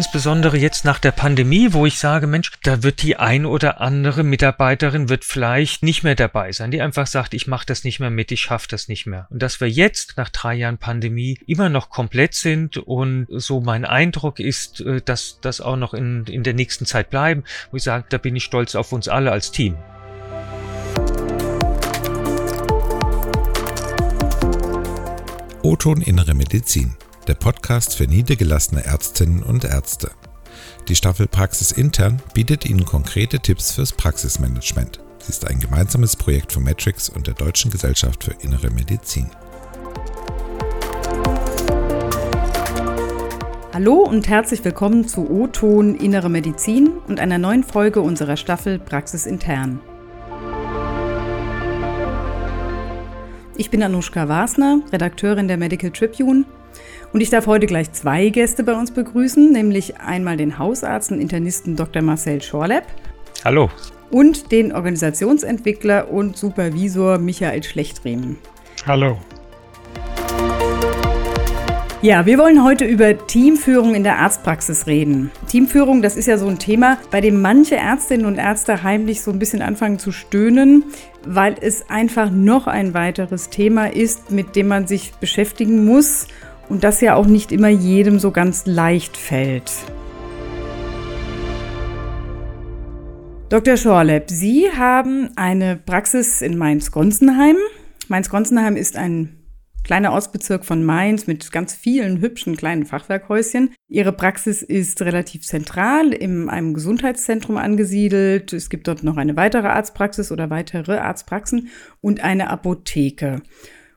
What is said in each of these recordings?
insbesondere jetzt nach der Pandemie, wo ich sage, Mensch, da wird die ein oder andere Mitarbeiterin wird vielleicht nicht mehr dabei sein, die einfach sagt, ich mache das nicht mehr mit, ich schaffe das nicht mehr. Und dass wir jetzt nach drei Jahren Pandemie immer noch komplett sind und so mein Eindruck ist, äh, dass das auch noch in, in der nächsten Zeit bleiben, wo ich sage, da bin ich stolz auf uns alle als Team. O-Ton Innere Medizin, der Podcast für niedergelassene Ärztinnen und Ärzte. Die Staffel Praxis Intern bietet Ihnen konkrete Tipps fürs Praxismanagement. Sie ist ein gemeinsames Projekt von Matrix und der Deutschen Gesellschaft für Innere Medizin. Hallo und herzlich willkommen zu O-Ton Innere Medizin und einer neuen Folge unserer Staffel Praxis Intern. Ich bin Anushka Wasner, Redakteurin der Medical Tribune und ich darf heute gleich zwei Gäste bei uns begrüßen, nämlich einmal den Hausarzt und Internisten Dr. Marcel Schorlepp. Hallo. Und den Organisationsentwickler und Supervisor Michael Schlechtriemen. Hallo. Ja, wir wollen heute über Teamführung in der Arztpraxis reden. Teamführung, das ist ja so ein Thema, bei dem manche Ärztinnen und Ärzte heimlich so ein bisschen anfangen zu stöhnen, weil es einfach noch ein weiteres Thema ist, mit dem man sich beschäftigen muss und das ja auch nicht immer jedem so ganz leicht fällt. Dr. Schorlepp, Sie haben eine Praxis in Mainz-Gonsenheim. Mainz-Gonsenheim ist ein kleiner Ortsbezirk von Mainz mit ganz vielen hübschen kleinen Fachwerkhäuschen. Ihre Praxis ist relativ zentral in einem Gesundheitszentrum angesiedelt. Es gibt dort noch eine weitere Arztpraxis oder weitere Arztpraxen und eine Apotheke.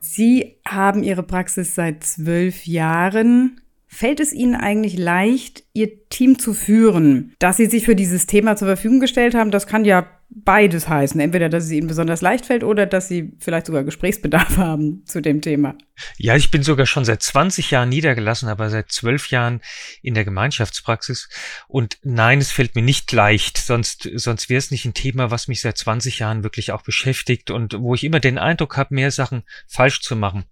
Sie haben Ihre Praxis seit zwölf Jahren. Fällt es Ihnen eigentlich leicht, Ihr Team zu führen? Dass Sie sich für dieses Thema zur Verfügung gestellt haben, das kann ja beides heißen. Entweder, dass es ihnen besonders leicht fällt oder dass sie vielleicht sogar Gesprächsbedarf haben zu dem Thema. Ja, ich bin sogar schon seit 20 Jahren niedergelassen, aber seit 12 Jahren in der Gemeinschaftspraxis. Und nein, es fällt mir nicht leicht, sonst, sonst wäre es nicht ein Thema, was mich seit 20 Jahren wirklich auch beschäftigt und wo ich immer den Eindruck habe, mehr Sachen falsch zu machen.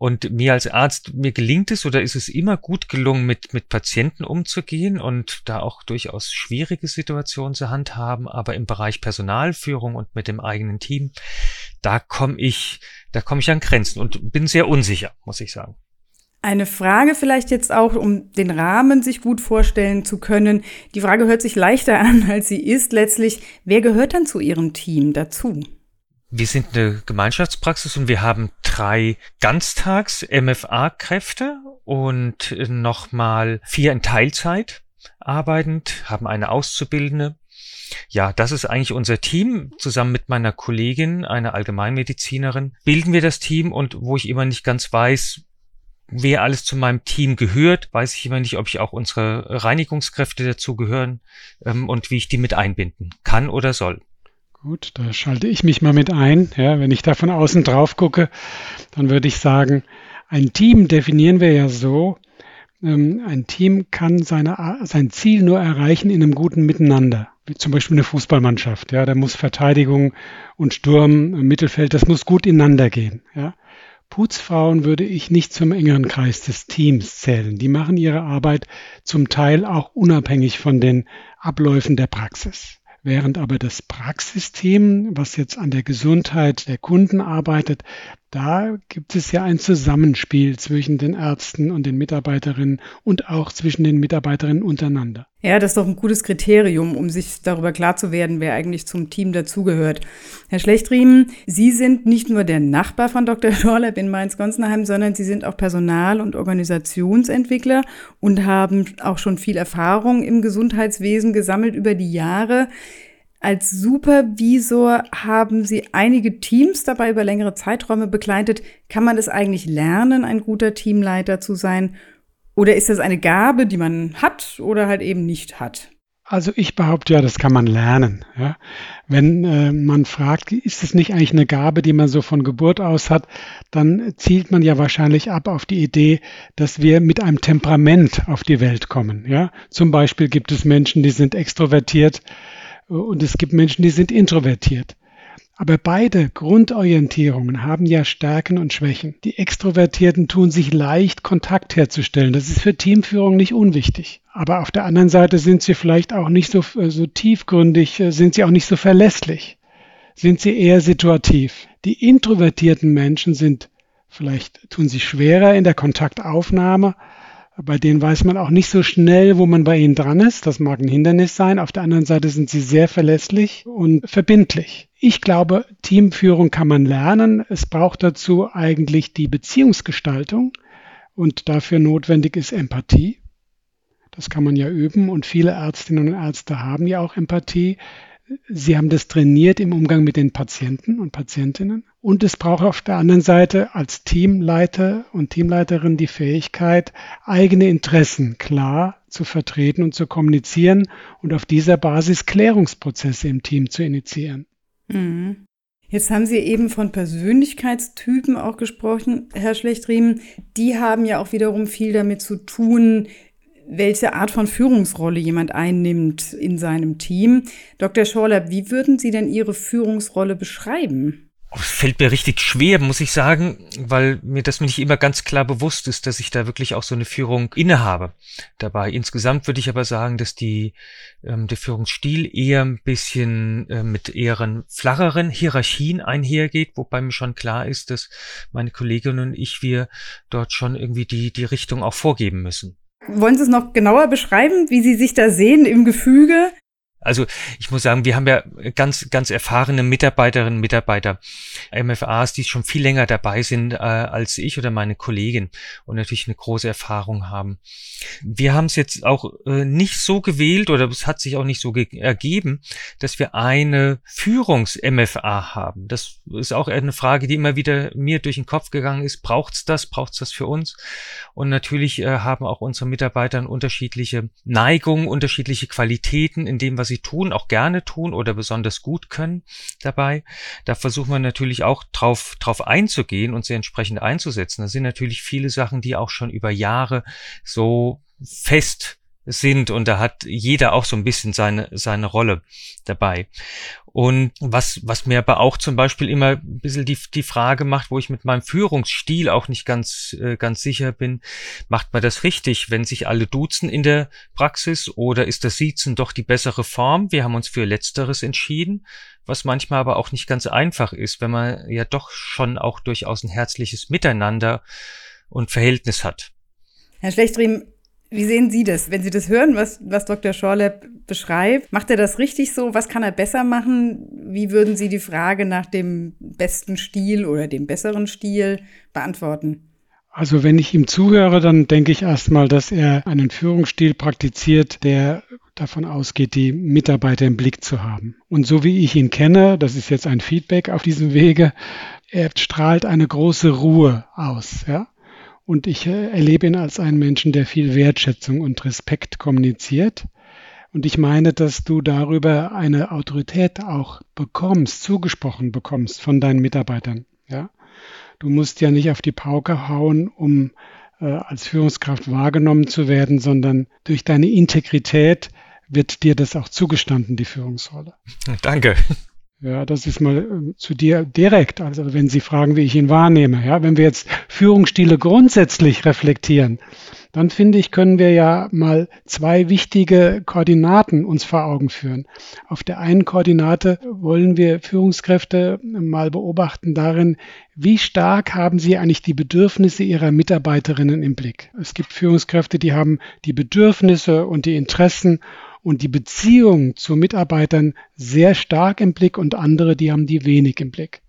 Und mir als Arzt, mir gelingt es oder ist es immer gut gelungen, mit, mit Patienten umzugehen und da auch durchaus schwierige Situationen zu handhaben. Aber im Bereich Personalführung und mit dem eigenen Team, da komme ich, da komme ich an Grenzen und bin sehr unsicher, muss ich sagen. Eine Frage vielleicht jetzt auch, um den Rahmen sich gut vorstellen zu können. Die Frage hört sich leichter an, als sie ist. Letztlich, wer gehört dann zu Ihrem Team dazu? Wir sind eine Gemeinschaftspraxis und wir haben drei Ganztags-MFA-Kräfte und nochmal vier in Teilzeit arbeitend, haben eine Auszubildende. Ja, das ist eigentlich unser Team. Zusammen mit meiner Kollegin, einer Allgemeinmedizinerin, bilden wir das Team und wo ich immer nicht ganz weiß, wer alles zu meinem Team gehört, weiß ich immer nicht, ob ich auch unsere Reinigungskräfte dazu gehören ähm, und wie ich die mit einbinden kann oder soll. Gut, da schalte ich mich mal mit ein. Ja, wenn ich da von außen drauf gucke, dann würde ich sagen, ein Team definieren wir ja so, ähm, ein Team kann seine, sein Ziel nur erreichen in einem guten Miteinander. Wie zum Beispiel eine Fußballmannschaft. Ja, da muss Verteidigung und Sturm, Mittelfeld, das muss gut ineinander gehen. Ja. Putzfrauen würde ich nicht zum engeren Kreis des Teams zählen. Die machen ihre Arbeit zum Teil auch unabhängig von den Abläufen der Praxis während aber das Praxissystem, was jetzt an der Gesundheit der Kunden arbeitet, da gibt es ja ein Zusammenspiel zwischen den Ärzten und den Mitarbeiterinnen und auch zwischen den Mitarbeiterinnen untereinander. Ja, das ist doch ein gutes Kriterium, um sich darüber klar zu werden, wer eigentlich zum Team dazugehört. Herr Schlechtriemen, Sie sind nicht nur der Nachbar von Dr. Schorlepp in Mainz-Gonsenheim, sondern Sie sind auch Personal- und Organisationsentwickler und haben auch schon viel Erfahrung im Gesundheitswesen gesammelt über die Jahre. Als Supervisor haben Sie einige Teams dabei über längere Zeiträume begleitet. Kann man es eigentlich lernen, ein guter Teamleiter zu sein? Oder ist das eine Gabe, die man hat oder halt eben nicht hat? Also ich behaupte ja, das kann man lernen. Ja. Wenn äh, man fragt, ist es nicht eigentlich eine Gabe, die man so von Geburt aus hat, dann zielt man ja wahrscheinlich ab auf die Idee, dass wir mit einem Temperament auf die Welt kommen. Ja. Zum Beispiel gibt es Menschen, die sind extrovertiert, und es gibt Menschen, die sind introvertiert. Aber beide Grundorientierungen haben ja Stärken und Schwächen. Die Extrovertierten tun sich leicht, Kontakt herzustellen. Das ist für Teamführung nicht unwichtig. Aber auf der anderen Seite sind sie vielleicht auch nicht so, äh, so tiefgründig, äh, sind sie auch nicht so verlässlich. Sind sie eher situativ. Die introvertierten Menschen sind vielleicht, tun sich schwerer in der Kontaktaufnahme, bei denen weiß man auch nicht so schnell, wo man bei ihnen dran ist. Das mag ein Hindernis sein. Auf der anderen Seite sind sie sehr verlässlich und verbindlich. Ich glaube, Teamführung kann man lernen. Es braucht dazu eigentlich die Beziehungsgestaltung und dafür notwendig ist Empathie. Das kann man ja üben und viele Ärztinnen und Ärzte haben ja auch Empathie. Sie haben das trainiert im Umgang mit den Patienten und Patientinnen. Und es braucht auf der anderen Seite als Teamleiter und Teamleiterin die Fähigkeit, eigene Interessen klar zu vertreten und zu kommunizieren und auf dieser Basis Klärungsprozesse im Team zu initiieren. Mhm. Jetzt haben Sie eben von Persönlichkeitstypen auch gesprochen, Herr Schlechtriemen. Die haben ja auch wiederum viel damit zu tun, welche Art von Führungsrolle jemand einnimmt in seinem Team. Dr. Schorler, wie würden Sie denn Ihre Führungsrolle beschreiben? Es fällt mir richtig schwer, muss ich sagen, weil mir das nicht immer ganz klar bewusst ist, dass ich da wirklich auch so eine Führung innehabe dabei. Insgesamt würde ich aber sagen, dass die, ähm, der Führungsstil eher ein bisschen äh, mit eher flacheren Hierarchien einhergeht, wobei mir schon klar ist, dass meine Kolleginnen und ich, wir dort schon irgendwie die, die Richtung auch vorgeben müssen. Wollen Sie es noch genauer beschreiben, wie Sie sich da sehen im Gefüge? Also ich muss sagen, wir haben ja ganz, ganz erfahrene Mitarbeiterinnen und Mitarbeiter, MFAs, die schon viel länger dabei sind äh, als ich oder meine Kollegin und natürlich eine große Erfahrung haben. Wir haben es jetzt auch äh, nicht so gewählt oder es hat sich auch nicht so ergeben, dass wir eine Führungs-MFA haben. Das ist auch eine Frage, die immer wieder mir durch den Kopf gegangen ist. Braucht's das? Braucht's das für uns? Und natürlich äh, haben auch unsere Mitarbeiter unterschiedliche Neigungen, unterschiedliche Qualitäten in dem, was sie tun, auch gerne tun oder besonders gut können dabei. Da versuchen wir natürlich auch drauf, drauf einzugehen und sie entsprechend einzusetzen. Das sind natürlich viele Sachen, die auch schon über Jahre so fest sind und da hat jeder auch so ein bisschen seine, seine Rolle dabei. Und was, was mir aber auch zum Beispiel immer ein bisschen die, die Frage macht, wo ich mit meinem Führungsstil auch nicht ganz, äh, ganz sicher bin, macht man das richtig, wenn sich alle duzen in der Praxis oder ist das Siezen doch die bessere Form? Wir haben uns für Letzteres entschieden, was manchmal aber auch nicht ganz einfach ist, wenn man ja doch schon auch durchaus ein herzliches Miteinander und Verhältnis hat. Herr Schlechtriem, wie sehen Sie das, wenn Sie das hören, was, was Dr. Schorleb beschreibt? Macht er das richtig so? Was kann er besser machen? Wie würden Sie die Frage nach dem besten Stil oder dem besseren Stil beantworten? Also wenn ich ihm zuhöre, dann denke ich erstmal, dass er einen Führungsstil praktiziert, der davon ausgeht, die Mitarbeiter im Blick zu haben. Und so wie ich ihn kenne, das ist jetzt ein Feedback auf diesem Wege, er strahlt eine große Ruhe aus. Ja? Und ich äh, erlebe ihn als einen Menschen, der viel Wertschätzung und Respekt kommuniziert. Und ich meine, dass du darüber eine Autorität auch bekommst, zugesprochen bekommst von deinen Mitarbeitern. Ja? Du musst ja nicht auf die Pauke hauen, um äh, als Führungskraft wahrgenommen zu werden, sondern durch deine Integrität wird dir das auch zugestanden, die Führungsrolle. Danke. Ja, das ist mal äh, zu dir direkt. Also wenn Sie fragen, wie ich ihn wahrnehme. Ja, wenn wir jetzt Führungsstile grundsätzlich reflektieren, dann finde ich, können wir ja mal zwei wichtige Koordinaten uns vor Augen führen. Auf der einen Koordinate wollen wir Führungskräfte mal beobachten darin, wie stark haben sie eigentlich die Bedürfnisse ihrer Mitarbeiterinnen im Blick. Es gibt Führungskräfte, die haben die Bedürfnisse und die Interessen und die Beziehung zu Mitarbeitern sehr stark im Blick und andere, die haben die wenig im Blick.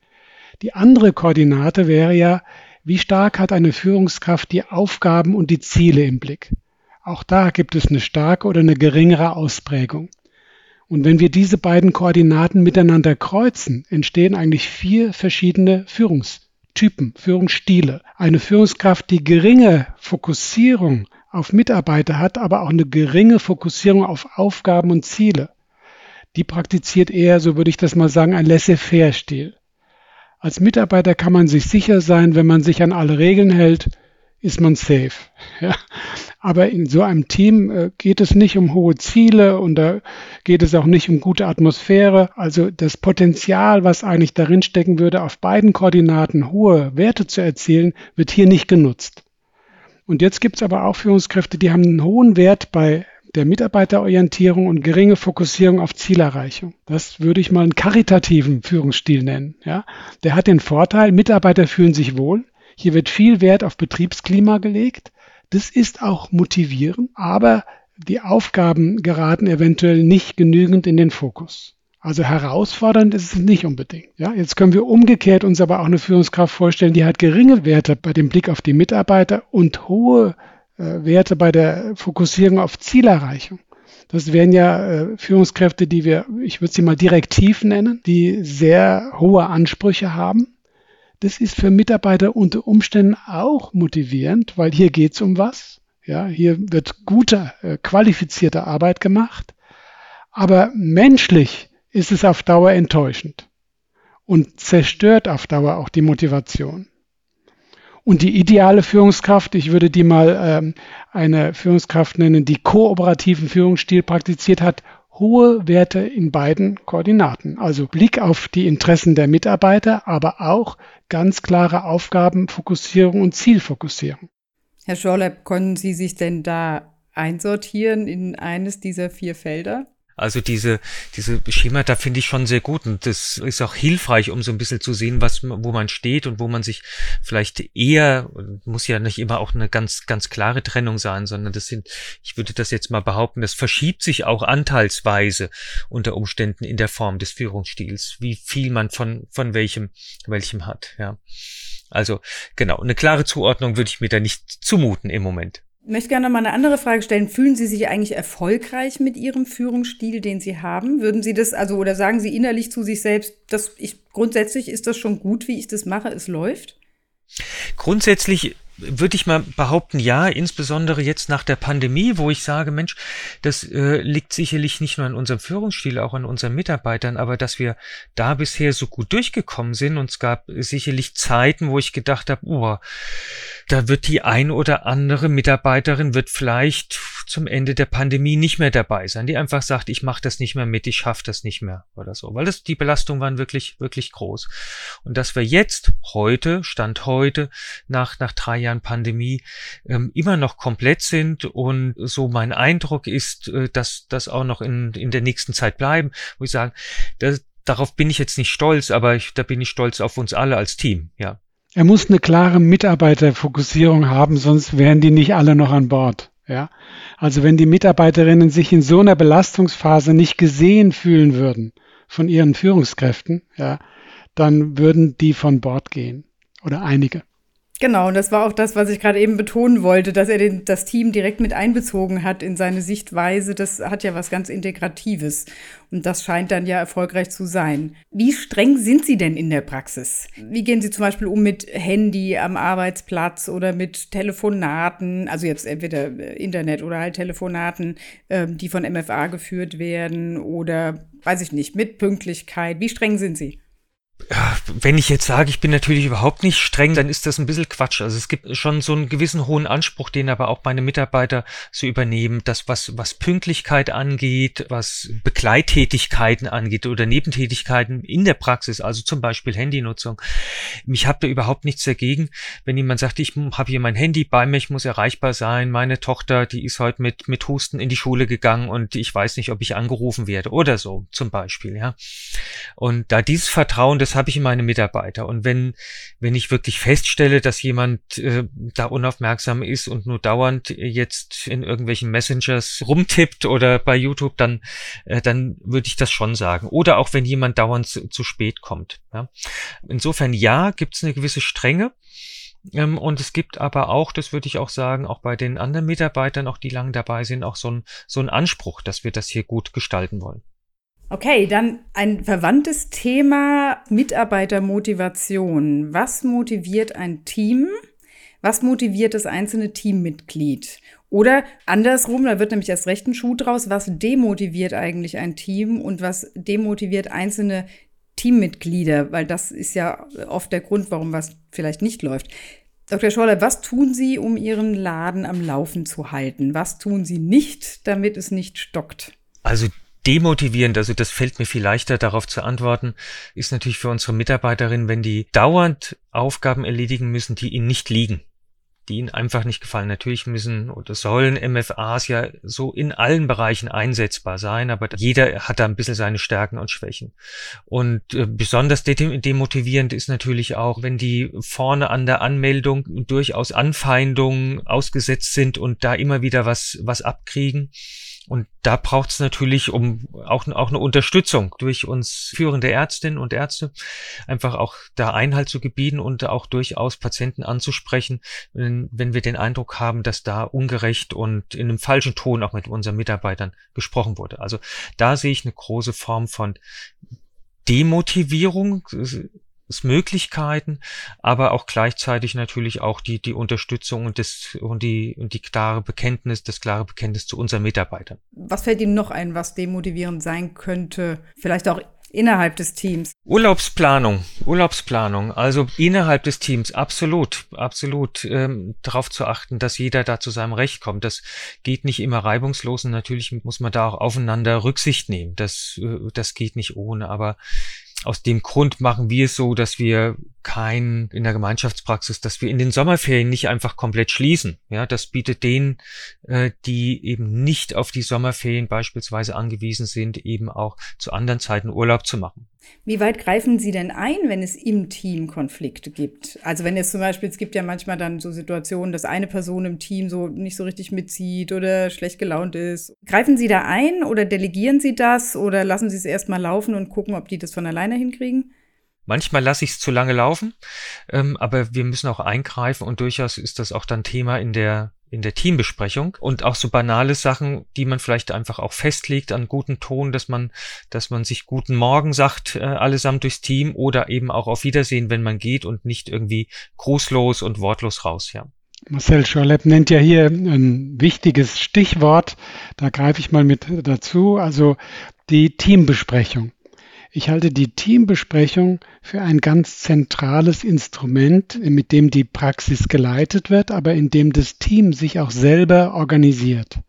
Die andere Koordinate wäre ja, wie stark hat eine Führungskraft die Aufgaben und die Ziele im Blick. Auch da gibt es eine starke oder eine geringere Ausprägung. Und wenn wir diese beiden Koordinaten miteinander kreuzen, entstehen eigentlich vier verschiedene Führungstypen, Führungsstile. Eine Führungskraft, die geringe Fokussierung auf Mitarbeiter hat, aber auch eine geringe Fokussierung auf Aufgaben und Ziele. Die praktiziert eher, so würde ich das mal sagen, ein Laissez-faire-Stil. Als Mitarbeiter kann man sich sicher sein, wenn man sich an alle Regeln hält, ist man safe. Ja. Aber in so einem Team äh, geht es nicht um hohe Ziele und da geht es auch nicht um gute Atmosphäre. Also das Potenzial, was eigentlich darin stecken würde, auf beiden Koordinaten hohe Werte zu erzielen, wird hier nicht genutzt. Und jetzt gibt es aber auch Führungskräfte, die haben einen hohen Wert bei der Mitarbeiterorientierung und geringe Fokussierung auf Zielerreichung. Das würde ich mal einen karitativen Führungsstil nennen. Ja? Der hat den Vorteil, Mitarbeiter fühlen sich wohl. Hier wird viel Wert auf Betriebsklima gelegt. Das ist auch motivierend, aber die Aufgaben geraten eventuell nicht genügend in den Fokus. Also herausfordernd ist es nicht unbedingt. Ja, jetzt können wir umgekehrt uns aber auch eine Führungskraft vorstellen, die hat geringe Werte bei dem Blick auf die Mitarbeiter und hohe äh, Werte bei der Fokussierung auf Zielerreichung. Das wären ja äh, Führungskräfte, die wir, ich würde sie mal direktiv nennen, die sehr hohe Ansprüche haben das ist für Mitarbeiter unter Umständen auch motivierend, weil hier geht es um was. Ja, hier wird gute, äh, qualifizierte Arbeit gemacht. Aber menschlich ist es auf Dauer enttäuschend und zerstört auf Dauer auch die Motivation. Und die ideale Führungskraft, ich würde die mal ähm, eine Führungskraft nennen, die kooperativen Führungsstil praktiziert hat, hohe Werte in beiden Koordinaten. Also Blick auf die Interessen der Mitarbeiter, aber auch ganz klare Aufgabenfokussierung und Zielfokussierung. Herr Schorlepp, können Sie sich denn da einsortieren in eines dieser vier Felder? Also diese, diese Schemata finde ich schon sehr gut und das ist auch hilfreich, um so ein bisschen zu sehen, was, wo man steht und wo man sich vielleicht eher, muss ja nicht immer auch eine ganz, ganz klare Trennung sein, sondern das sind, ich würde das jetzt mal behaupten, das verschiebt sich auch anteilsweise unter Umständen in der Form des Führungsstils, wie viel man von, von welchem, welchem hat, ja. Also, genau, eine klare Zuordnung würde ich mir da nicht zumuten im Moment. Ich möchte gerne noch mal eine andere Frage stellen. Fühlen Sie sich eigentlich erfolgreich mit Ihrem Führungsstil, den Sie haben? Würden Sie das, also, oder sagen Sie innerlich zu sich selbst, dass ich, grundsätzlich ist das schon gut, wie ich das mache, es läuft? Grundsätzlich würde ich mal behaupten, ja, insbesondere jetzt nach der Pandemie, wo ich sage, Mensch, das äh, liegt sicherlich nicht nur an unserem Führungsstil, auch an unseren Mitarbeitern, aber dass wir da bisher so gut durchgekommen sind und es gab sicherlich Zeiten, wo ich gedacht habe, oh, da wird die ein oder andere Mitarbeiterin wird vielleicht zum Ende der Pandemie nicht mehr dabei sein, die einfach sagt, ich mache das nicht mehr mit, ich schaffe das nicht mehr oder so, weil das die Belastungen waren wirklich wirklich groß und dass wir jetzt heute Stand heute nach nach drei Jahren Pandemie ähm, immer noch komplett sind und so mein Eindruck ist, äh, dass das auch noch in in der nächsten Zeit bleiben, wo ich sage, das, darauf bin ich jetzt nicht stolz, aber ich, da bin ich stolz auf uns alle als Team, ja. Er muss eine klare Mitarbeiterfokussierung haben, sonst wären die nicht alle noch an Bord. Ja? Also wenn die Mitarbeiterinnen sich in so einer Belastungsphase nicht gesehen fühlen würden von ihren Führungskräften, ja, dann würden die von Bord gehen oder einige. Genau, und das war auch das, was ich gerade eben betonen wollte, dass er den, das Team direkt mit einbezogen hat in seine Sichtweise. Das hat ja was ganz Integratives. Und das scheint dann ja erfolgreich zu sein. Wie streng sind Sie denn in der Praxis? Wie gehen Sie zum Beispiel um mit Handy am Arbeitsplatz oder mit Telefonaten, also jetzt entweder Internet oder halt Telefonaten, ähm, die von MFA geführt werden oder weiß ich nicht, mit Pünktlichkeit? Wie streng sind Sie? Wenn ich jetzt sage, ich bin natürlich überhaupt nicht streng, dann ist das ein bisschen Quatsch. Also es gibt schon so einen gewissen hohen Anspruch, den aber auch meine Mitarbeiter so übernehmen, das was, was Pünktlichkeit angeht, was Begleittätigkeiten angeht oder Nebentätigkeiten in der Praxis, also zum Beispiel Handynutzung. Ich habe da überhaupt nichts dagegen, wenn jemand sagt, ich habe hier mein Handy bei mir, ich muss erreichbar sein, meine Tochter, die ist heute mit, mit Husten in die Schule gegangen und ich weiß nicht, ob ich angerufen werde oder so zum Beispiel, ja. Und da dieses Vertrauen, das das habe ich in meine Mitarbeiter. Und wenn, wenn ich wirklich feststelle, dass jemand äh, da unaufmerksam ist und nur dauernd jetzt in irgendwelchen Messengers rumtippt oder bei YouTube, dann, äh, dann würde ich das schon sagen. Oder auch wenn jemand dauernd zu, zu spät kommt. Ja. Insofern ja, gibt es eine gewisse Strenge. Ähm, und es gibt aber auch, das würde ich auch sagen, auch bei den anderen Mitarbeitern, auch die lang dabei sind, auch so ein, so ein Anspruch, dass wir das hier gut gestalten wollen. Okay, dann ein verwandtes Thema Mitarbeitermotivation. Was motiviert ein Team? Was motiviert das einzelne Teammitglied? Oder andersrum, da wird nämlich erst recht ein Schuh draus, was demotiviert eigentlich ein Team und was demotiviert einzelne Teammitglieder? Weil das ist ja oft der Grund, warum was vielleicht nicht läuft. Dr. Schorle, was tun Sie, um Ihren Laden am Laufen zu halten? Was tun Sie nicht, damit es nicht stockt? Also demotivierend, also das fällt mir viel leichter darauf zu antworten, ist natürlich für unsere Mitarbeiterinnen, wenn die dauernd Aufgaben erledigen müssen, die ihnen nicht liegen die ihnen einfach nicht gefallen. Natürlich müssen oder sollen MFAs ja so in allen Bereichen einsetzbar sein, aber jeder hat da ein bisschen seine Stärken und Schwächen. Und äh, besonders demotivierend ist natürlich auch, wenn die vorne an der Anmeldung durchaus Anfeindungen ausgesetzt sind und da immer wieder was, was abkriegen und da braucht es natürlich um auch, auch eine Unterstützung durch uns führende Ärztinnen und Ärzte, einfach auch da Einhalt zu gebieten und auch durchaus Patienten anzusprechen, wenn, wenn wir den Eindruck haben, dass da ungerecht und in einem falschen Ton auch mit unseren Mitarbeitern gesprochen wurde. Also da sehe ich eine große Form von Demotivierung Möglichkeiten, aber auch gleichzeitig natürlich auch die, die Unterstützung und, das, und, die, und die klare Bekenntnis, das klare Bekenntnis zu unseren Mitarbeitern. Was fällt Ihnen noch ein, was demotivierend sein könnte? Vielleicht auch innerhalb des Teams? Urlaubsplanung, Urlaubsplanung. Also innerhalb des Teams absolut, absolut ähm, darauf zu achten, dass jeder da zu seinem Recht kommt. Das geht nicht immer reibungslos und natürlich muss man da auch aufeinander Rücksicht nehmen. Das, äh, das geht nicht ohne, aber aus dem Grund machen wir es so, dass wir kein in der Gemeinschaftspraxis, dass wir in den Sommerferien nicht einfach komplett schließen. Ja, das bietet denen, äh, die eben nicht auf die Sommerferien beispielsweise angewiesen sind, eben auch zu anderen Zeiten Urlaub zu machen. Wie weit greifen Sie denn ein, wenn es im Team Konflikte gibt? Also wenn es zum Beispiel, es gibt ja manchmal dann so Situationen, dass eine Person im Team so nicht so richtig mitzieht oder schlecht gelaunt ist. Greifen Sie da ein oder delegieren Sie das oder lassen Sie es erstmal laufen und gucken, ob die das von alleine hinkriegen? Manchmal lasse ich es zu lange laufen, ähm, aber wir müssen auch eingreifen und durchaus ist das auch dann Thema in der in der Teambesprechung und auch so banale Sachen, die man vielleicht einfach auch festlegt an guten Ton, dass man, dass man sich guten Morgen sagt, äh, allesamt durchs Team oder eben auch auf Wiedersehen, wenn man geht und nicht irgendwie grußlos und wortlos raus, ja. Marcel Schorlepp nennt ja hier ein wichtiges Stichwort. Da greife ich mal mit dazu. Also die Teambesprechung. Ich halte die Teambesprechung für ein ganz zentrales Instrument, mit dem die Praxis geleitet wird, aber in dem das Team sich auch selber organisiert.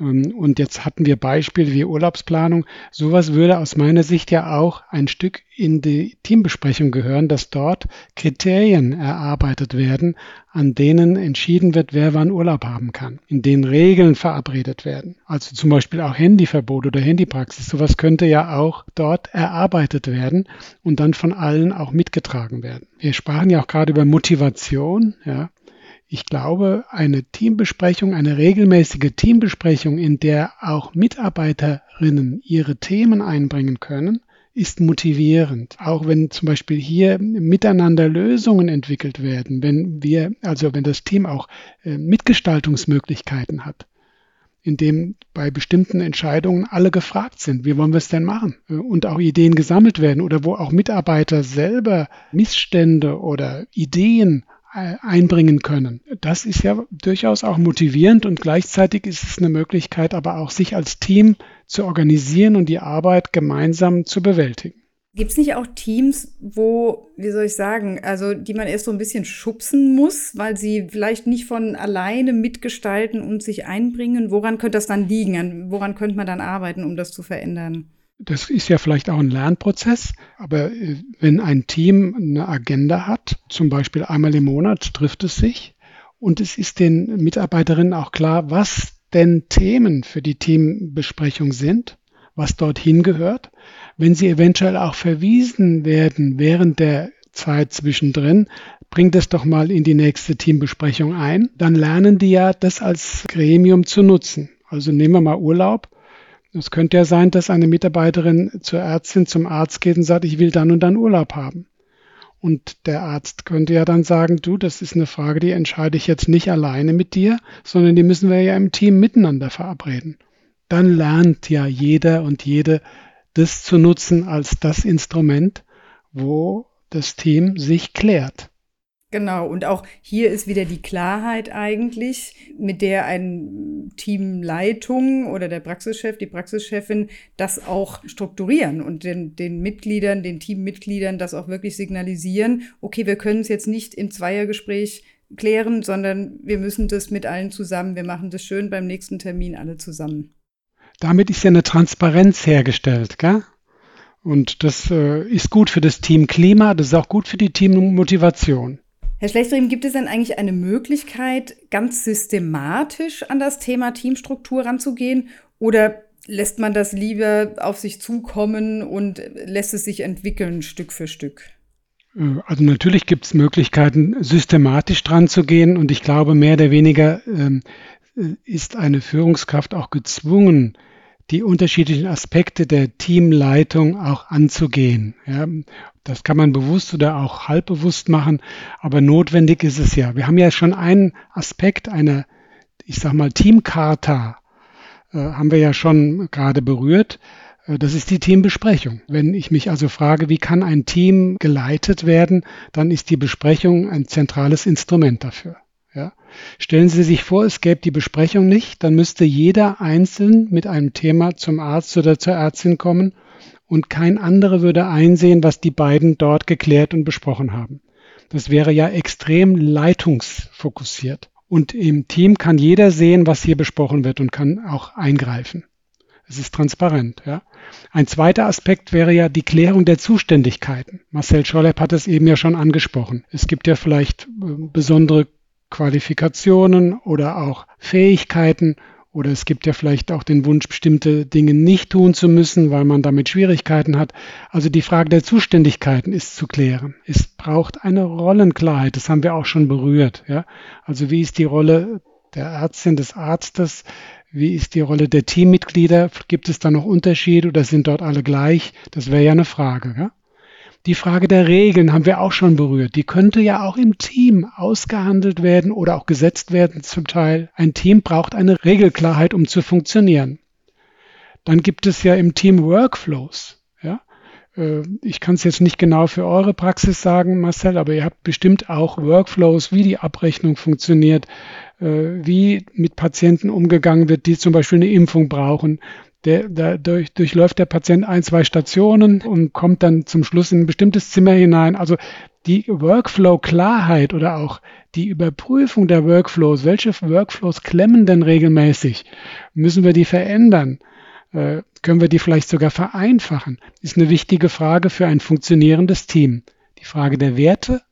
Ähm, und jetzt hatten wir Beispiele wie Urlaubsplanung. Sowas würde aus meiner Sicht ja auch ein Stück in die Teambesprechung gehören, dass dort Kriterien erarbeitet werden, an denen entschieden wird, wer wann Urlaub haben kann, in denen Regeln verabredet werden. Also zum Beispiel auch Handyverbot oder Handypraxis. Sowas könnte ja auch dort erarbeitet werden und dann von allen auch mitgetragen werden. Wir sprachen ja auch gerade über Motivation, ja. Ich glaube, eine Teambesprechung, eine regelmäßige Teambesprechung, in der auch Mitarbeiterinnen ihre Themen einbringen können, ist motivierend. Auch wenn zum Beispiel hier miteinander Lösungen entwickelt werden, wenn wir, also wenn das Team auch äh, Mitgestaltungsmöglichkeiten hat, indem bei bestimmten Entscheidungen alle gefragt sind, wie wollen wir es denn machen? Äh, und auch Ideen gesammelt werden oder wo auch Mitarbeiter selber Missstände oder Ideen einbringen können. Das ist ja durchaus auch motivierend und gleichzeitig ist es eine Möglichkeit, aber auch sich als Team zu organisieren und die Arbeit gemeinsam zu bewältigen. Gibt es nicht auch Teams, wo, wie soll ich sagen, also die man erst so ein bisschen schubsen muss, weil sie vielleicht nicht von alleine mitgestalten und sich einbringen? Woran könnte das dann liegen? Woran könnte man dann arbeiten, um das zu verändern? Das ist ja vielleicht auch ein Lernprozess, aber äh, wenn ein Team eine Agenda hat, zum Beispiel einmal im Monat trifft es sich und es ist den Mitarbeiterinnen auch klar, was denn Themen für die Teambesprechung sind, was dorthin gehört. Wenn sie eventuell auch verwiesen werden während der Zeit zwischendrin, bringt es doch mal in die nächste Teambesprechung ein. Dann lernen die ja, das als Gremium zu nutzen. Also nehmen wir mal Urlaub. Es könnte ja sein, dass eine Mitarbeiterin zur Ärztin zum Arzt geht und sagt, ich will dann und dann Urlaub haben. Und der Arzt könnte ja dann sagen, du, das ist eine Frage, die entscheide ich jetzt nicht alleine mit dir, sondern die müssen wir ja im Team miteinander verabreden. Dann lernt ja jeder und jede das zu nutzen als das Instrument, wo das Team sich klärt. Genau, und auch hier ist wieder die Klarheit eigentlich, mit der ein Teamleitung oder der Praxischef, die Praxischefin das auch strukturieren und den, den Mitgliedern, den Teammitgliedern das auch wirklich signalisieren, okay, wir können es jetzt nicht im Zweiergespräch klären, sondern wir müssen das mit allen zusammen, wir machen das schön beim nächsten Termin alle zusammen. Damit ist ja eine Transparenz hergestellt, gell? Und das äh, ist gut für das Teamklima, das ist auch gut für die Teammotivation. Herr Schlechtrim, gibt es denn eigentlich eine Möglichkeit, ganz systematisch an das Thema Teamstruktur ranzugehen? Oder lässt man das lieber auf sich zukommen und lässt es sich entwickeln Stück für Stück? Äh, also natürlich gibt es Möglichkeiten, systematisch dran zu gehen und ich glaube, mehr oder weniger ähm, äh, ist eine Führungskraft auch gezwungen, die unterschiedlichen Aspekte der Teamleitung auch anzugehen. Ja, das kann man bewusst oder auch halbbewusst machen, aber notwendig ist es ja. Wir haben ja schon einen Aspekt einer, ich sag mal, Teamcharta, äh, haben wir ja schon gerade berührt. Äh, das ist die Teambesprechung. Wenn ich mich also frage, wie kann ein Team geleitet werden, dann ist die Besprechung ein zentrales Instrument dafür. Ja? Stellen Sie sich vor, es gäbe die Besprechung nicht, dann müsste jeder einzeln mit einem Thema zum Arzt oder zur Ärztin kommen und kein anderer würde einsehen, was die beiden dort geklärt und besprochen haben. Das wäre ja extrem leitungsfokussiert. Und im Team kann jeder sehen, was hier besprochen wird und kann auch eingreifen. Es ist transparent. Ja. Ein zweiter Aspekt wäre ja die Klärung der Zuständigkeiten. Marcel Schollep hat es eben ja schon angesprochen. Es gibt ja vielleicht äh, besondere Qualifikationen oder auch Fähigkeiten oder es gibt ja vielleicht auch den Wunsch, bestimmte Dinge nicht tun zu müssen, weil man damit Schwierigkeiten hat. Also die Frage der Zuständigkeiten ist zu klären. Es braucht eine Rollenklarheit. Das haben wir auch schon berührt. Ja? Also wie ist die Rolle der Ärztin, des Arztes? Wie ist die Rolle der Teammitglieder? Gibt es da noch Unterschiede oder sind dort alle gleich? Das wäre ja eine Frage. Ja? Die Frage der Regeln haben wir auch schon berührt. Die könnte ja auch im Team ausgehandelt werden oder auch gesetzt werden zum Teil. Ein Team braucht eine Regelklarheit, um zu funktionieren. Dann gibt es ja im Team Workflows. Ja? Äh, ich kann es jetzt nicht genau für eure Praxis sagen, Marcel, aber ihr habt bestimmt auch Workflows, wie die Abrechnung funktioniert, äh, wie mit Patienten umgegangen wird, die zum Beispiel eine Impfung brauchen, der, der durch, durchläuft der Patient ein, zwei Stationen und kommt dann zum Schluss in ein bestimmtes Zimmer hinein. Also die Workflow-Klarheit oder auch die Überprüfung der Workflows, welche Workflows klemmen denn regelmäßig? Müssen wir die verändern? Äh, können wir die vielleicht sogar vereinfachen? Ist eine wichtige Frage für ein funktionierendes Team. Die Frage der Werte,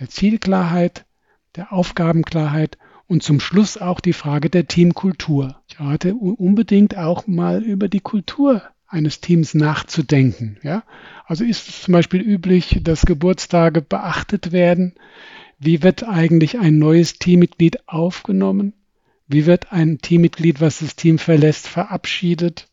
der Zielklarheit, der Aufgabenklarheit und zum Schluss auch die Frage der Teamkultur. Rate unbedingt auch mal über die Kultur eines Teams nachzudenken. Ja? Also ist es zum Beispiel üblich, dass Geburtstage beachtet werden? Wie wird eigentlich ein neues Teammitglied aufgenommen? Wie wird ein Teammitglied, was das Team verlässt, verabschiedet?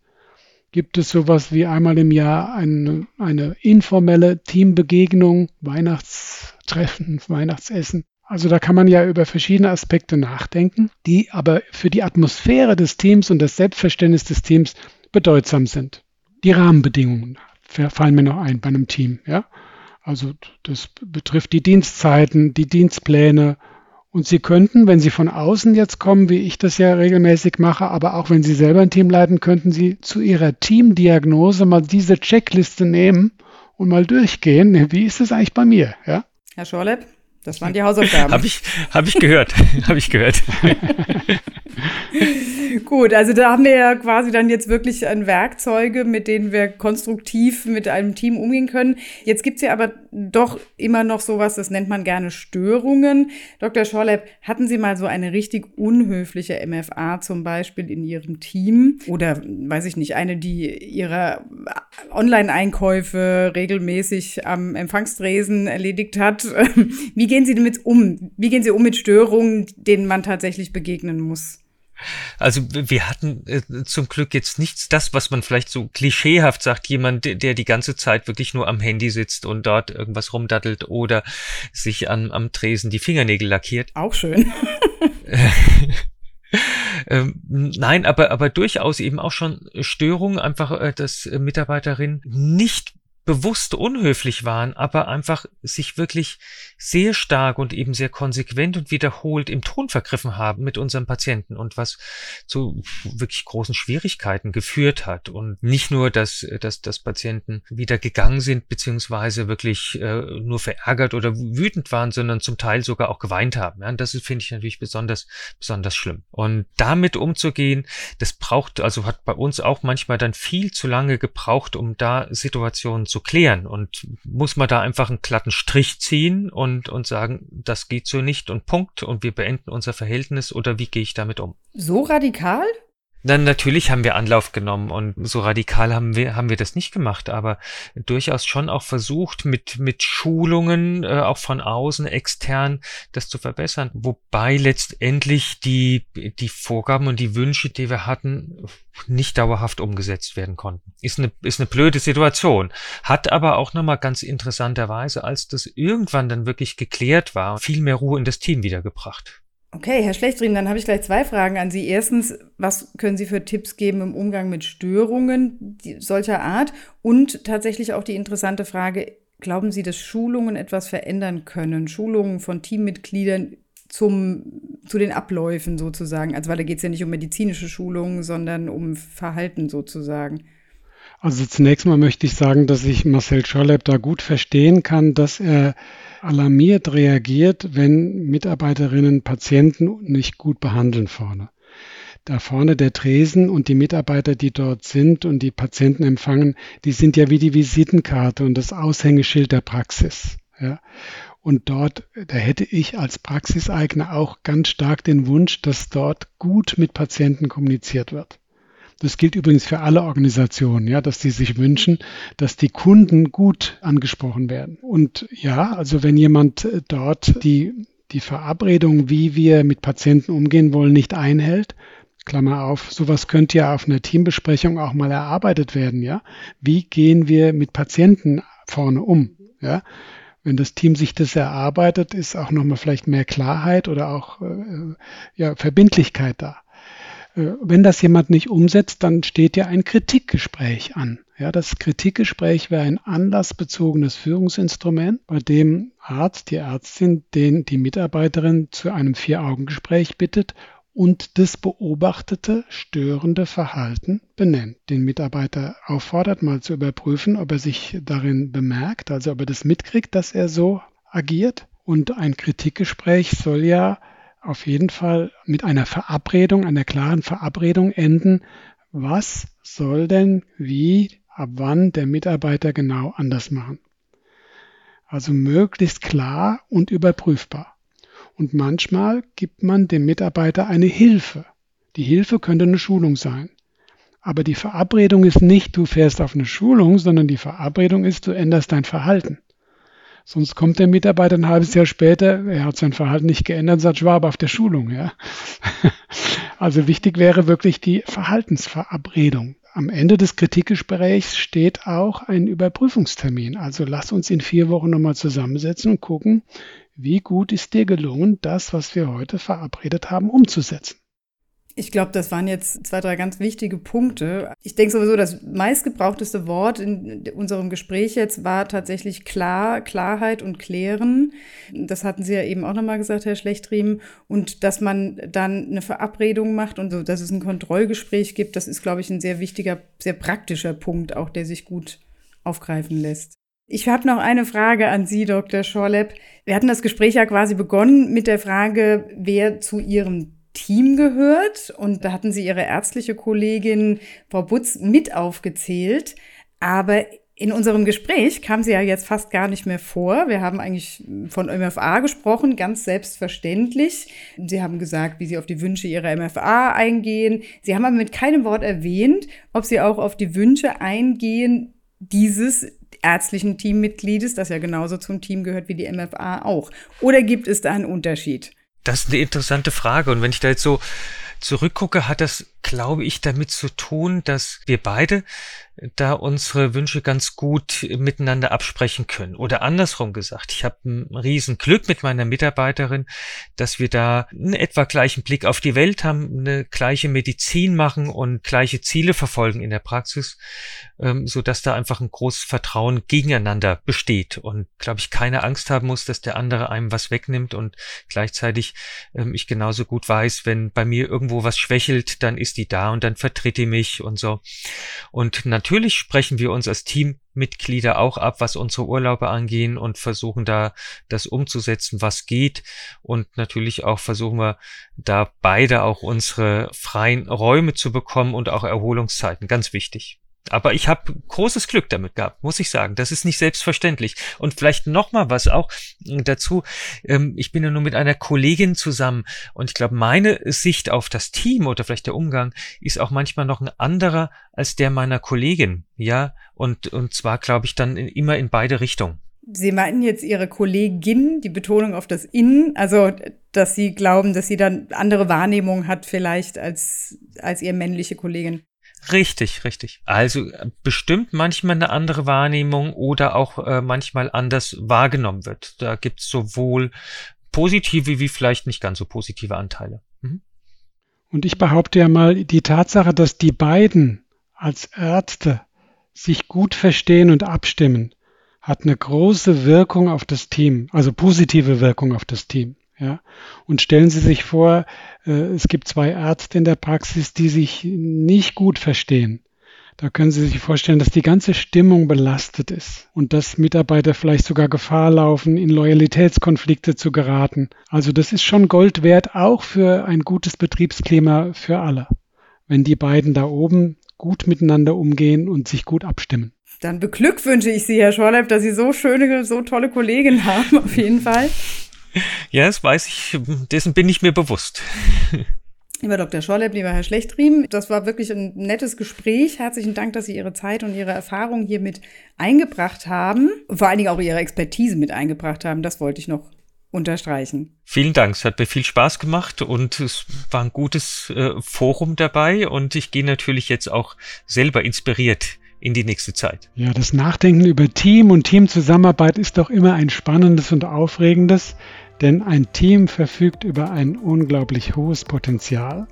Gibt es sowas wie einmal im Jahr eine, eine informelle Teambegegnung, Weihnachtstreffen, Weihnachtsessen? Also da kann man ja über verschiedene Aspekte nachdenken, die aber für die Atmosphäre des Teams und das Selbstverständnis des Teams bedeutsam sind. Die Rahmenbedingungen fallen mir noch ein bei einem Team. Ja? Also das betrifft die Dienstzeiten, die Dienstpläne. Und Sie könnten, wenn Sie von außen jetzt kommen, wie ich das ja regelmäßig mache, aber auch wenn Sie selber ein Team leiten, könnten Sie zu Ihrer Teamdiagnose mal diese Checkliste nehmen und mal durchgehen. Wie ist es eigentlich bei mir? Ja? Herr Schorlepp? Das waren die Hausaufgaben. Habe ich, hab ich gehört. Habe ich gehört. Gut, also da haben wir ja quasi dann jetzt wirklich ein Werkzeuge, mit denen wir konstruktiv mit einem Team umgehen können. Jetzt gibt's ja aber doch immer noch sowas, das nennt man gerne Störungen. Dr. Schorlepp, hatten Sie mal so eine richtig unhöfliche MFA zum Beispiel in Ihrem Team? Oder, weiß ich nicht, eine, die ihre Online-Einkäufe regelmäßig am Empfangstresen erledigt hat? Wie gehen Sie damit um? Wie gehen Sie um mit Störungen, denen man tatsächlich begegnen muss? Also wir hatten äh, zum Glück jetzt nichts, das, was man vielleicht so klischeehaft sagt, jemand, der die ganze Zeit wirklich nur am Handy sitzt und dort irgendwas rumdattelt oder sich an, am Tresen die Fingernägel lackiert. Auch schön. ähm, nein, aber, aber durchaus eben auch schon Störungen, einfach, äh, dass Mitarbeiterin nicht bewusst unhöflich waren, aber einfach sich wirklich sehr stark und eben sehr konsequent und wiederholt im Ton vergriffen haben mit unserem Patienten und was zu wirklich großen Schwierigkeiten geführt hat. Und nicht nur, dass, dass, dass Patienten wieder gegangen sind, beziehungsweise wirklich äh, nur verärgert oder wütend waren, sondern zum Teil sogar auch geweint haben. Ja, und das finde ich natürlich besonders, besonders schlimm. Und damit umzugehen, das braucht, also hat bei uns auch manchmal dann viel zu lange gebraucht, um da Situationen zu klären. Und muss man da einfach einen glatten Strich ziehen und, und sagen, das geht so nicht und Punkt und wir beenden unser Verhältnis oder wie gehe ich damit um? So radikal? Dann natürlich haben wir Anlauf genommen und so radikal haben wir haben wir das nicht gemacht, aber durchaus schon auch versucht mit mit Schulungen äh, auch von außen extern das zu verbessern, wobei letztendlich die die Vorgaben und die Wünsche, die wir hatten, nicht dauerhaft umgesetzt werden konnten. Ist eine ist eine blöde Situation, hat aber auch noch mal ganz interessanterweise, als das irgendwann dann wirklich geklärt war, viel mehr Ruhe in das Team wiedergebracht. Okay, Herr Schlechtrin, dann habe ich gleich zwei Fragen an Sie. Erstens, was können Sie für Tipps geben im Umgang mit Störungen solcher Art? Und tatsächlich auch die interessante Frage, glauben Sie, dass Schulungen etwas verändern können? Schulungen von Teammitgliedern zum, zu den Abläufen sozusagen. Also, weil da geht es ja nicht um medizinische Schulungen, sondern um Verhalten sozusagen. Also zunächst mal möchte ich sagen, dass ich Marcel Schorleib da gut verstehen kann, dass er alarmiert reagiert, wenn Mitarbeiterinnen Patienten nicht gut behandeln vorne. Da vorne der Tresen und die Mitarbeiter, die dort sind und die Patienten empfangen, die sind ja wie die Visitenkarte und das Aushängeschild der Praxis. Ja. Und dort, da hätte ich als Praxiseigner auch ganz stark den Wunsch, dass dort gut mit Patienten kommuniziert wird. Das gilt übrigens für alle Organisationen, ja, dass die sich wünschen, dass die Kunden gut angesprochen werden. Und ja, also wenn jemand äh, dort die, die Verabredung, wie wir mit Patienten umgehen wollen, nicht einhält, Klammer auf, sowas könnte ja auf einer Teambesprechung auch mal erarbeitet werden, ja. Wie gehen wir mit Patienten vorne um, ja? Wenn das Team sich das erarbeitet, ist auch nochmal vielleicht mehr Klarheit oder auch äh, ja, Verbindlichkeit da. Äh, wenn das jemand nicht umsetzt, dann steht ja ein Kritikgespräch an. Ja, das Kritikgespräch wäre ein anlassbezogenes Führungsinstrument, bei dem Arzt, die Ärztin, den die Mitarbeiterin zu einem Vier-Augen-Gespräch bittet und das beobachtete störende Verhalten benennt. Den Mitarbeiter auffordert, mal zu überprüfen, ob er sich darin bemerkt, also ob er das mitkriegt, dass er so agiert. Und ein Kritikgespräch soll ja auf jeden Fall mit einer Verabredung, einer klaren Verabredung enden, was soll denn wie, ab wann der Mitarbeiter genau anders machen. Also möglichst klar und überprüfbar. Und manchmal gibt man dem Mitarbeiter eine Hilfe. Die Hilfe könnte eine Schulung sein. Aber die Verabredung ist nicht, du fährst auf eine Schulung, sondern die Verabredung ist, du änderst dein Verhalten. Sonst kommt der Mitarbeiter ein halbes Jahr später, er hat sein Verhalten nicht geändert, sagt Schwab auf der Schulung. Ja. Also wichtig wäre wirklich die Verhaltensverabredung. Am Ende des Kritikgesprächs steht auch ein Überprüfungstermin. Also lass uns in vier Wochen nochmal zusammensetzen und gucken, wie gut ist dir gelungen, das, was wir heute verabredet haben, umzusetzen. Ich glaube, das waren jetzt zwei, drei ganz wichtige Punkte. Ich denke sowieso, das meistgebrauchteste Wort in unserem Gespräch jetzt war tatsächlich klar, Klarheit und Klären. Das hatten Sie ja eben auch nochmal gesagt, Herr Schlechtriemen. Und dass man dann eine Verabredung macht und so, dass es ein Kontrollgespräch gibt, das ist, glaube ich, ein sehr wichtiger, sehr praktischer Punkt, auch der sich gut aufgreifen lässt. Ich habe noch eine Frage an Sie, Dr. Schorlepp. Wir hatten das Gespräch ja quasi begonnen mit der Frage, wer zu Ihrem Team gehört und da hatten sie ihre ärztliche Kollegin Frau Butz mit aufgezählt. Aber in unserem Gespräch kam sie ja jetzt fast gar nicht mehr vor. Wir haben eigentlich von MFA gesprochen, ganz selbstverständlich. Sie haben gesagt, wie sie auf die Wünsche ihrer MFA eingehen. Sie haben aber mit keinem Wort erwähnt, ob sie auch auf die Wünsche eingehen dieses ärztlichen Teammitgliedes, das ja genauso zum Team gehört wie die MFA auch. Oder gibt es da einen Unterschied? Das ist eine interessante Frage. Und wenn ich da jetzt so zurückgucke, hat das glaube ich, damit zu tun, dass wir beide da unsere Wünsche ganz gut miteinander absprechen können. Oder andersrum gesagt, ich habe ein riesen Glück mit meiner Mitarbeiterin, dass wir da einen etwa gleichen Blick auf die Welt haben, eine gleiche Medizin machen und gleiche Ziele verfolgen in der Praxis, ähm, so dass da einfach ein großes Vertrauen gegeneinander besteht und glaube ich keine Angst haben muss, dass der andere einem was wegnimmt und gleichzeitig ähm, ich genauso gut weiß, wenn bei mir irgendwo was schwächelt, dann ist die da und dann vertritt die mich und so. Und natürlich sprechen wir uns als Teammitglieder auch ab, was unsere Urlaube angehen und versuchen da das umzusetzen, was geht. Und natürlich auch versuchen wir da beide auch unsere freien Räume zu bekommen und auch Erholungszeiten. Ganz wichtig. Aber ich habe großes Glück damit gehabt, muss ich sagen. Das ist nicht selbstverständlich. Und vielleicht noch mal was auch dazu. Ähm, ich bin ja nur mit einer Kollegin zusammen und ich glaube, meine Sicht auf das Team oder vielleicht der Umgang ist auch manchmal noch ein anderer als der meiner Kollegin. Ja, und, und zwar glaube ich dann immer in beide Richtungen. Sie meinten jetzt Ihre Kollegin, die Betonung auf das Innen, also dass Sie glauben, dass sie dann andere Wahrnehmung hat vielleicht als, als Ihre männliche Kollegin. Richtig, richtig. Also äh, bestimmt manchmal eine andere Wahrnehmung oder auch äh, manchmal anders wahrgenommen wird. Da gibt es sowohl positive wie vielleicht nicht ganz so positive Anteile. Mhm. Und ich behaupte ja mal, die Tatsache, dass die beiden als Ärzte sich gut verstehen und abstimmen, hat eine große Wirkung auf das Team, also positive Wirkung auf das Team. Ja? Und stellen Sie sich vor, äh, es gibt zwei Ärzte in der Praxis, die sich nicht gut verstehen. Da können Sie sich vorstellen, dass die ganze Stimmung belastet ist und dass Mitarbeiter vielleicht sogar Gefahr laufen, in Loyalitätskonflikte zu geraten. Also das ist schon Gold wert, auch für ein gutes Betriebsklima für alle, wenn die beiden da oben gut miteinander umgehen und sich gut abstimmen. Dann beglückwünsche ich Sie, Herr Schorleib, dass Sie so schöne, so tolle Kollegen haben, auf jeden Fall. Ja, das weiß ich, dessen bin ich mir bewusst. Lieber Dr. Schorlepp, lieber Herr Schlechtriem, das war wirklich ein nettes Gespräch. Herzlichen Dank, dass Sie Ihre Zeit und Ihre Erfahrung hier mit eingebracht haben. Vor allen Dingen auch Ihre Expertise mit eingebracht haben. Das wollte ich noch unterstreichen. Vielen Dank. Es hat mir viel Spaß gemacht und es war ein gutes äh, Forum dabei und ich gehe natürlich jetzt auch selber inspiriert in die nächste Zeit. Ja, das Nachdenken über Team und Teamzusammenarbeit ist doch immer ein spannendes und aufregendes, denn ein Team verfügt über ein unglaublich hohes Potenzial,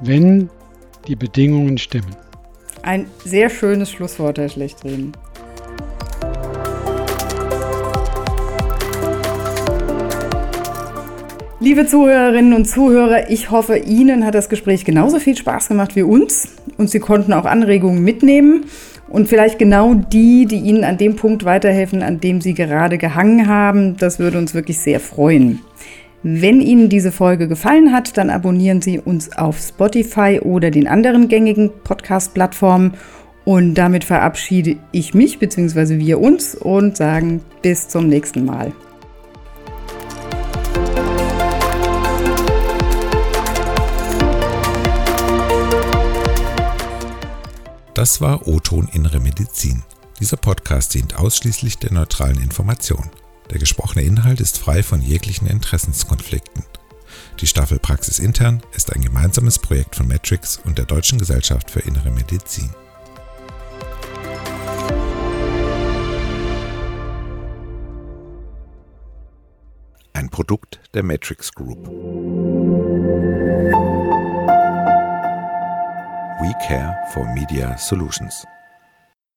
wenn die Bedingungen stimmen. Ein sehr schönes Schlusswort, Herr Schlechtreden. Liebe Zuhörerinnen und Zuhörer, ich hoffe, Ihnen hat das Gespräch genauso viel Spaß gemacht wie uns und Sie konnten auch Anregungen mitnehmen und vielleicht genau die, die Ihnen an dem Punkt weiterhelfen, an dem Sie gerade gehangen haben. Das würde uns wirklich sehr freuen. Wenn Ihnen diese Folge gefallen hat, dann abonnieren Sie uns auf Spotify oder den anderen gängigen Podcast-Plattformen. Und damit verabschiede ich mich bzw. wir uns und sagen bis zum nächsten Mal. Das war O-Ton Innere Medizin. Dieser Podcast dient ausschließlich der neutralen Information. Der gesprochene Inhalt ist frei von jeglichen Interessenskonflikten. Die Staffel Praxis Intern ist ein gemeinsames Projekt von Matrix und der Deutschen Gesellschaft für Innere Medizin. Ein Produkt der Matrix Group. We Care for Media Solutions.